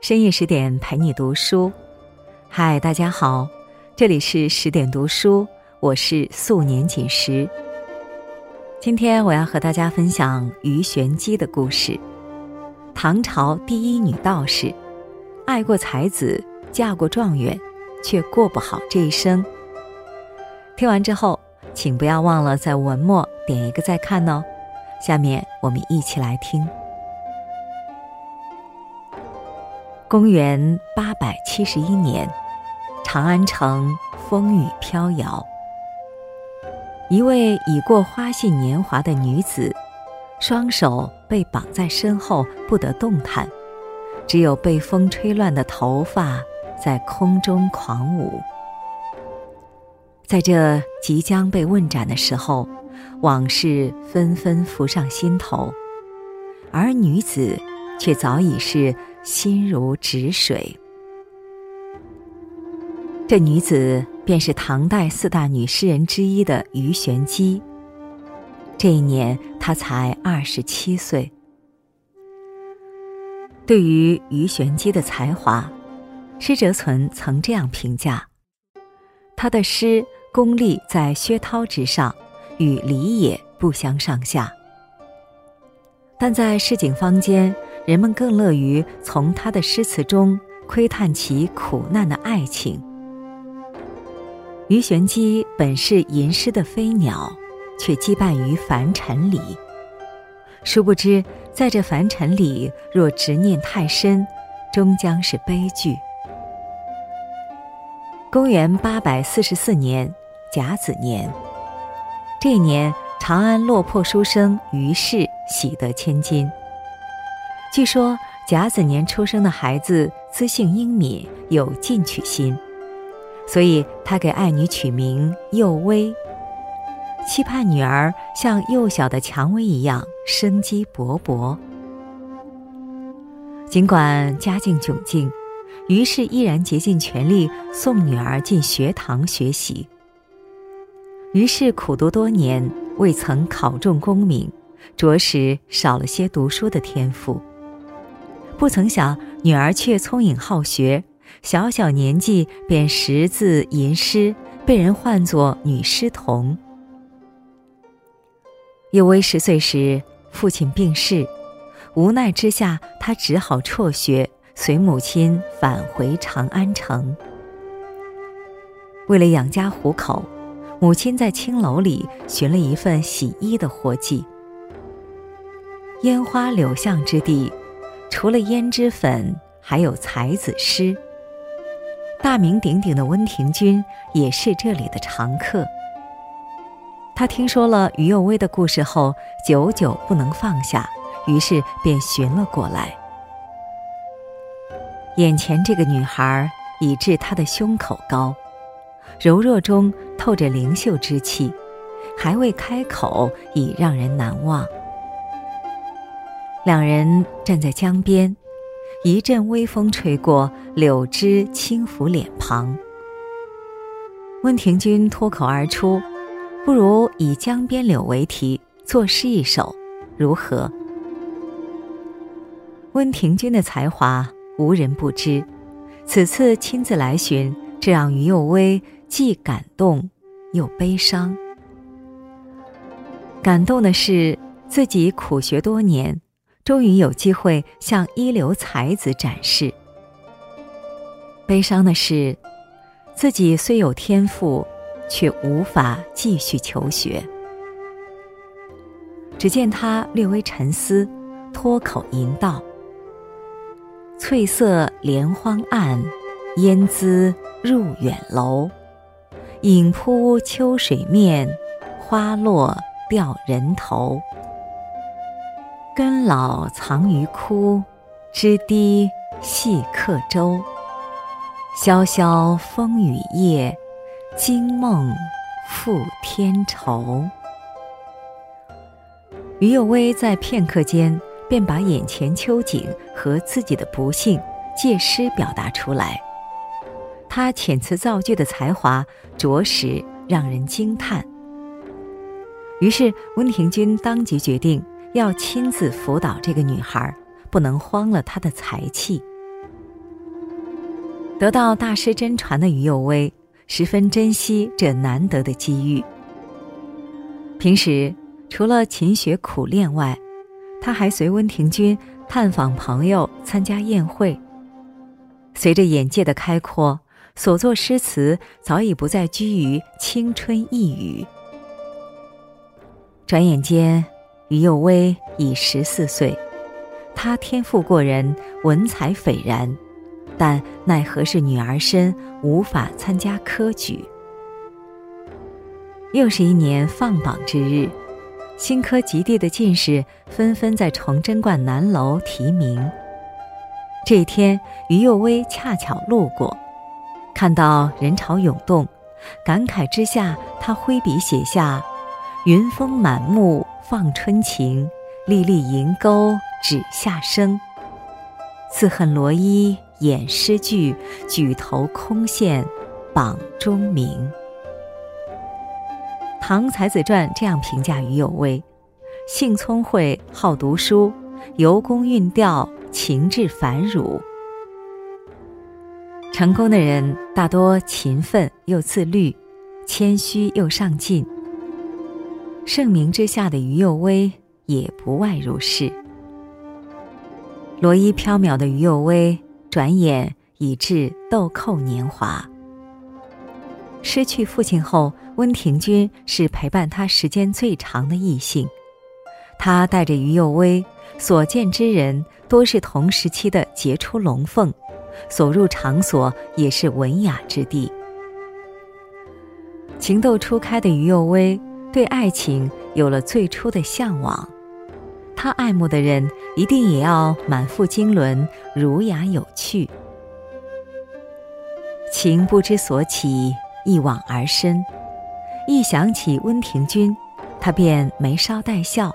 深夜十点陪你读书，嗨，大家好，这里是十点读书，我是素年锦时。今天我要和大家分享鱼玄机的故事。唐朝第一女道士，爱过才子，嫁过状元，却过不好这一生。听完之后，请不要忘了在文末点一个再看哦。下面我们一起来听。公元八百七十一年，长安城风雨飘摇。一位已过花信年华的女子，双手被绑在身后，不得动弹，只有被风吹乱的头发在空中狂舞。在这即将被问斩的时候，往事纷纷浮上心头，而女子却早已是。心如止水。这女子便是唐代四大女诗人之一的鱼玄机。这一年，她才二十七岁。对于鱼玄机的才华，施哲存曾这样评价：他的诗功力在薛涛之上，与李野不相上下。但在市井坊间。人们更乐于从他的诗词中窥探其苦难的爱情。鱼玄机本是吟诗的飞鸟，却羁绊于凡尘里。殊不知，在这凡尘里，若执念太深，终将是悲剧。公元八百四十四年甲子年，这一年，长安落魄书生于氏喜得千金。据说甲子年出生的孩子资性英敏，有进取心，所以他给爱女取名幼薇，期盼女儿像幼小的蔷薇一样生机勃勃。尽管家境窘境，于是依然竭尽全力送女儿进学堂学习。于是苦读多年，未曾考中功名，着实少了些读书的天赋。不曾想，女儿却聪颖好学，小小年纪便识字吟诗，被人唤作“女诗童”。幼薇十岁时，父亲病逝，无奈之下，她只好辍学，随母亲返回长安城。为了养家糊口，母亲在青楼里寻了一份洗衣的活计。烟花柳巷之地。除了胭脂粉，还有才子诗。大名鼎鼎的温庭筠也是这里的常客。他听说了于幼薇的故事后，久久不能放下，于是便寻了过来。眼前这个女孩，已至她的胸口高，柔弱中透着灵秀之气，还未开口，已让人难忘。两人站在江边，一阵微风吹过，柳枝轻拂脸庞。温庭筠脱口而出：“不如以江边柳为题，作诗一首，如何？”温庭筠的才华无人不知，此次亲自来寻，这让于幼薇既感动又悲伤。感动的是自己苦学多年。终于有机会向一流才子展示。悲伤的是，自己虽有天赋，却无法继续求学。只见他略微沉思，脱口吟道：“翠色连荒岸，烟姿入远楼。影铺秋水面，花落掉人头。”根老藏于枯，枝低系客舟。萧萧风雨夜，惊梦复添愁。于幼薇在片刻间便把眼前秋景和自己的不幸借诗表达出来，他遣词造句的才华着实让人惊叹。于是温庭筠当即决定。要亲自辅导这个女孩，不能荒了她的才气。得到大师真传的于右薇，十分珍惜这难得的机遇。平时除了勤学苦练外，他还随温庭筠探访朋友、参加宴会。随着眼界的开阔，所作诗词早已不再拘于青春一语。转眼间，于幼薇已十四岁，她天赋过人，文采斐然，但奈何是女儿身，无法参加科举。又是一年放榜之日，新科及第的进士纷纷在崇祯观南楼提名。这一天，于幼薇恰巧路过，看到人潮涌动，感慨之下，他挥笔写下。云峰满目放春情，粒粒银钩指下生。自恨罗衣掩诗句，举头空羡榜中名。《唐才子传》这样评价于有为：性聪慧，好读书，游工韵调，情致繁缛。成功的人大多勤奋又自律，谦虚又上进。盛名之下的于右威也不外如是。罗衣飘渺的于右威，转眼已至豆蔻年华。失去父亲后，温庭筠是陪伴他时间最长的异性。他带着于右威，所见之人多是同时期的杰出龙凤，所入场所也是文雅之地。情窦初开的于右威。对爱情有了最初的向往，他爱慕的人一定也要满腹经纶、儒雅有趣。情不知所起，一往而深。一想起温庭筠，他便眉梢带笑。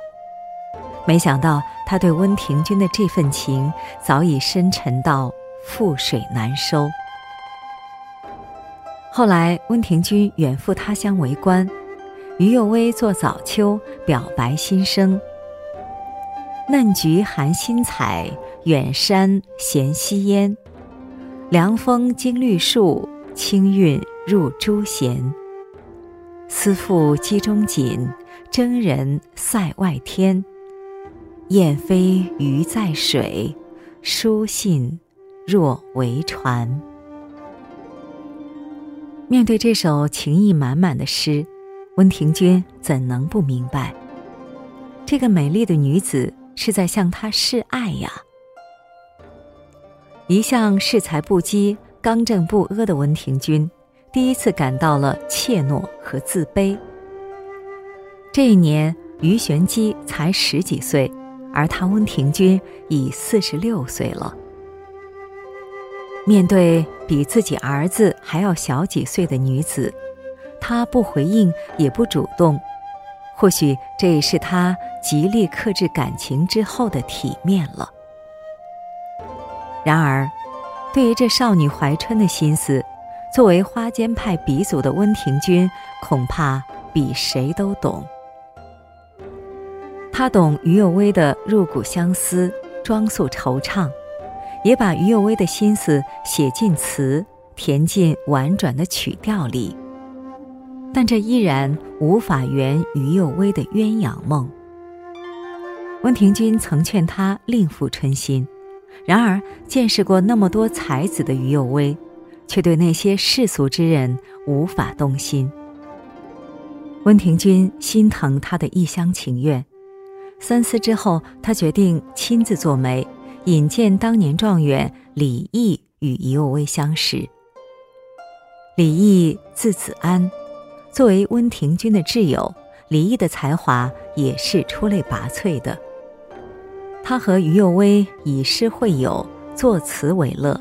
没想到他对温庭筠的这份情早已深沉到覆水难收。后来温庭筠远赴他乡为官。于幼薇作早秋，表白心声。嫩菊含新采，远山衔溪烟。凉风经绿树，清韵入朱弦。思妇机中锦，征人塞外天。雁飞鱼在水，书信若为船。面对这首情意满满的诗。温庭筠怎能不明白，这个美丽的女子是在向他示爱呀？一向恃才不羁、刚正不阿的温庭筠，第一次感到了怯懦和自卑。这一年，于玄机才十几岁，而他温庭筠已四十六岁了。面对比自己儿子还要小几岁的女子。他不回应，也不主动，或许这也是他极力克制感情之后的体面了。然而，对于这少女怀春的心思，作为花间派鼻祖的温庭筠恐怕比谁都懂。他懂于右威的入骨相思、装束惆怅，也把于右威的心思写进词，填进婉转的曲调里。但这依然无法圆于右威的鸳鸯梦。温庭筠曾劝他另赴春心，然而见识过那么多才子的于右威，却对那些世俗之人无法动心。温庭筠心疼他的一厢情愿，三思之后，他决定亲自做媒，引荐当年状元李益与于右威相识。李益字子安。作为温庭筠的挚友，李益的才华也是出类拔萃的。他和于右威以诗会友，作词为乐，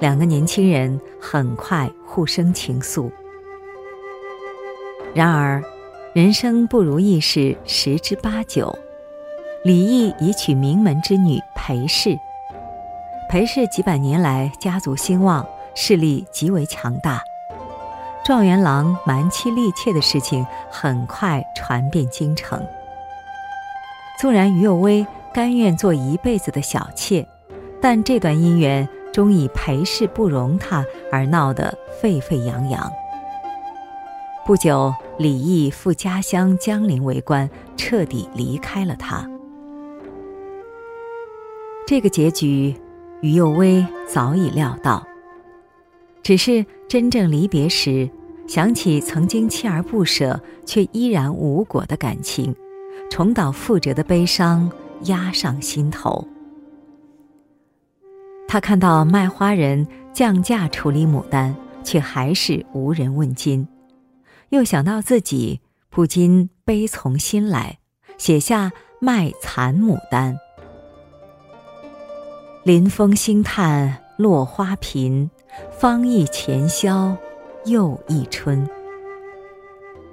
两个年轻人很快互生情愫。然而，人生不如意事十之八九，李益已娶名门之女裴氏。裴氏几百年来家族兴旺，势力极为强大。状元郎瞒妻立妾的事情很快传遍京城。纵然于右威甘愿做一辈子的小妾，但这段姻缘终以裴氏不容他而闹得沸沸扬扬。不久，李毅赴家乡江陵为官，彻底离开了他。这个结局，于幼薇早已料到。只是真正离别时，想起曾经锲而不舍却依然无果的感情，重蹈覆辙的悲伤压上心头。他看到卖花人降价处理牡丹，却还是无人问津，又想到自己，不禁悲从心来，写下《卖残牡丹》。临风兴叹落花频，方忆前宵又一春。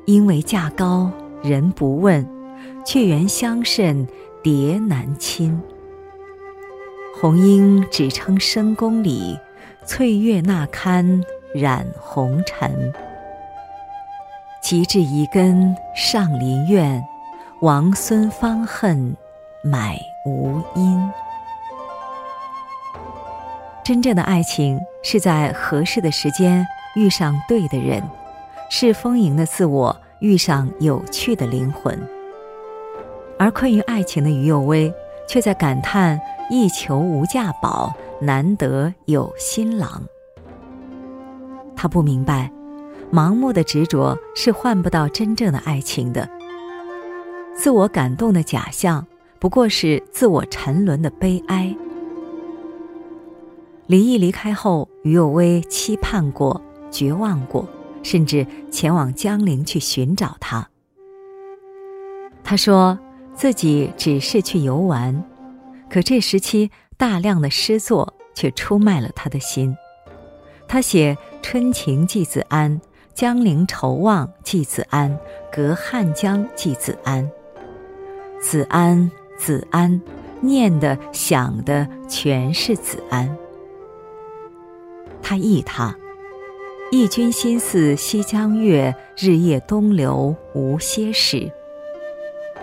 因为价高人不问，却缘香甚蝶难亲。红英只称深宫里，翠月那堪染红尘。及至遗根上林苑，王孙方恨买无因。真正的爱情是在合适的时间遇上对的人，是丰盈的自我遇上有趣的灵魂。而困于爱情的于幼薇，却在感叹“一求无价宝，难得有新郎”。他不明白，盲目的执着是换不到真正的爱情的。自我感动的假象，不过是自我沉沦的悲哀。李毅离开后，于右威期盼过、绝望过，甚至前往江陵去寻找他。他说自己只是去游玩，可这时期大量的诗作却出卖了他的心。他写《春情寄子安》《江陵愁望寄子安》《隔汉江寄子安》，子安子安，念的想的全是子安。他忆他，忆君心似西江月，日夜东流无歇时。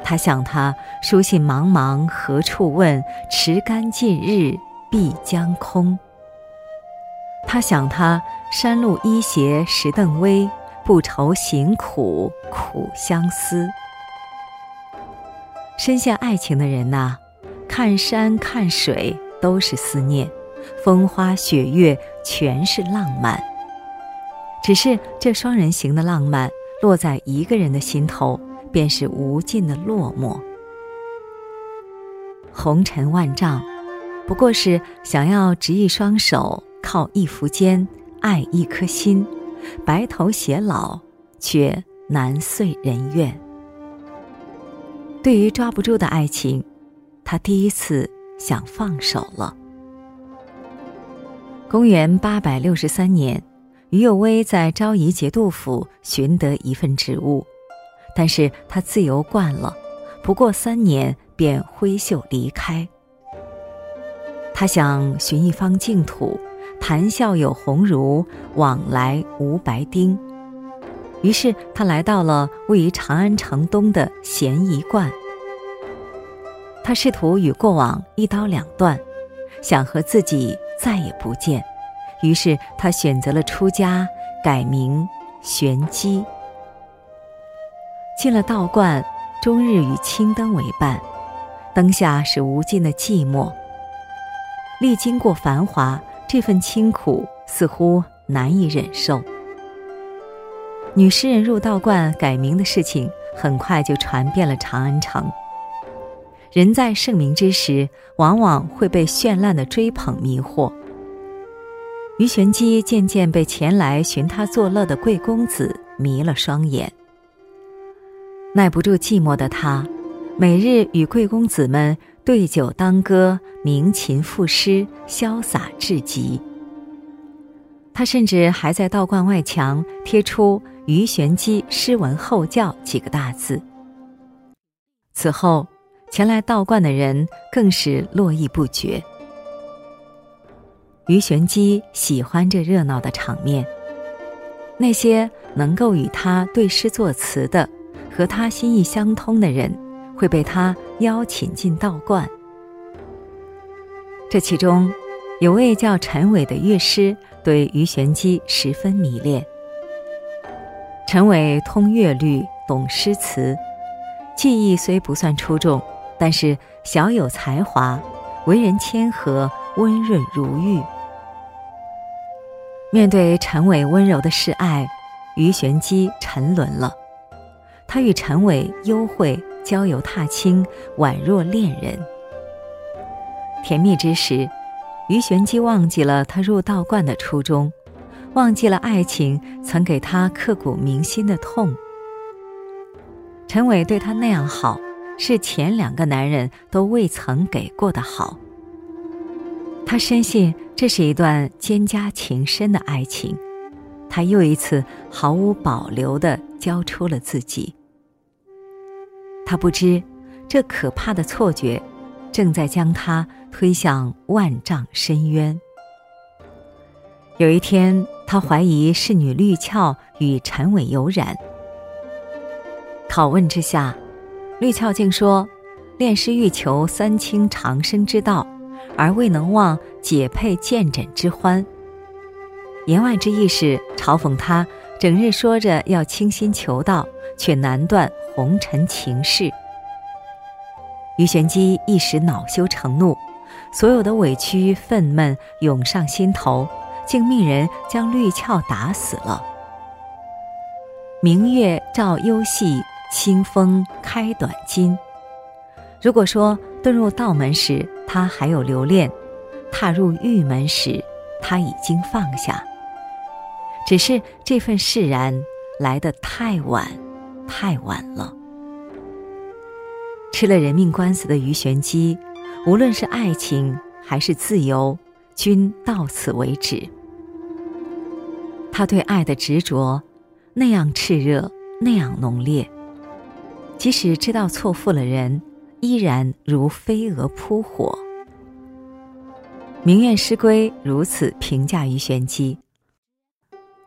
他想他，书信茫茫何处问？持竿尽日碧江空。他想他，山路依斜石凳微，不愁行苦苦相思。深陷爱情的人呐，看山看水都是思念。风花雪月全是浪漫，只是这双人行的浪漫落在一个人的心头，便是无尽的落寞。红尘万丈，不过是想要执一双手，靠一幅肩，爱一颗心，白头偕老，却难遂人愿。对于抓不住的爱情，他第一次想放手了。公元八百六十三年，于右威在昭仪节度府寻得一份职务，但是他自由惯了，不过三年便挥袖离开。他想寻一方净土，谈笑有鸿儒，往来无白丁。于是他来到了位于长安城东的咸宜观。他试图与过往一刀两断，想和自己。再也不见，于是他选择了出家，改名玄机。进了道观，终日与青灯为伴，灯下是无尽的寂寞。历经过繁华，这份清苦似乎难以忍受。女诗人入道观改名的事情，很快就传遍了长安城。人在盛名之时，往往会被绚烂的追捧迷惑。于玄机渐渐被前来寻他作乐的贵公子迷了双眼，耐不住寂寞的他，每日与贵公子们对酒当歌，鸣琴赋诗，潇洒至极。他甚至还在道观外墙贴出“于玄机诗文后教”几个大字。此后。前来道观的人更是络绎不绝。于玄机喜欢这热闹的场面，那些能够与他对诗作词的、和他心意相通的人，会被他邀请进道观。这其中，有位叫陈伟的乐师对于玄机十分迷恋。陈伟通乐律，懂诗词，技艺虽不算出众，但是小有才华，为人谦和、温润如玉。面对陈伟温柔的示爱，于玄机沉沦了。他与陈伟幽会，郊游踏青，宛若恋人。甜蜜之时，于玄机忘记了他入道观的初衷，忘记了爱情曾给他刻骨铭心的痛。陈伟对他那样好，是前两个男人都未曾给过的好。他深信这是一段蒹葭情深的爱情，他又一次毫无保留地交出了自己。他不知，这可怕的错觉，正在将他推向万丈深渊。有一天，他怀疑侍女绿俏与陈伟有染。拷问之下，绿俏竟说：“炼师欲求三清长生之道。”而未能忘解配见诊之欢。言外之意是嘲讽他整日说着要倾心求道，却难断红尘情事。于玄机一时恼羞成怒，所有的委屈愤懑涌上心头，竟命人将绿俏打死了。明月照幽细，清风开短襟。如果说遁入道门时，他还有留恋，踏入玉门时，他已经放下。只是这份释然来得太晚，太晚了。吃了人命官司的鱼玄机，无论是爱情还是自由，均到此为止。他对爱的执着，那样炽热，那样浓烈。即使知道错付了人。依然如飞蛾扑火。明月诗归如此评价于玄机：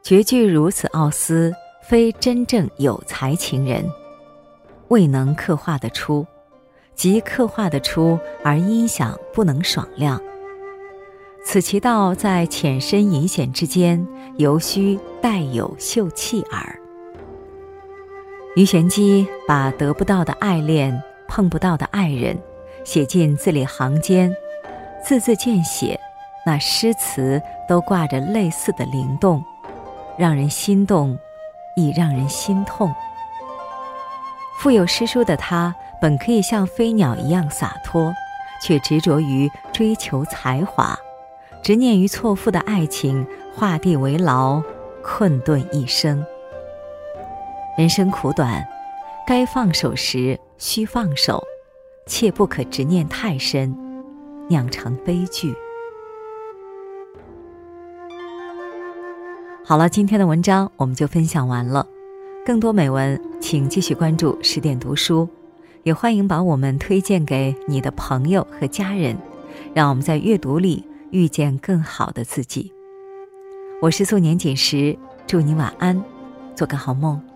绝句如此奥思，非真正有才情人，未能刻画得出；即刻画得出，而音响不能爽亮。此其道在浅深隐显之间，犹须带有秀气耳。于玄机把得不到的爱恋。碰不到的爱人，写进字里行间，字字见血，那诗词都挂着类似的灵动，让人心动，亦让人心痛。富有诗书的他，本可以像飞鸟一样洒脱，却执着于追求才华，执念于错付的爱情，画地为牢，困顿一生。人生苦短，该放手时。需放手，切不可执念太深，酿成悲剧。好了，今天的文章我们就分享完了。更多美文，请继续关注十点读书，也欢迎把我们推荐给你的朋友和家人，让我们在阅读里遇见更好的自己。我是素年锦时，祝你晚安，做个好梦。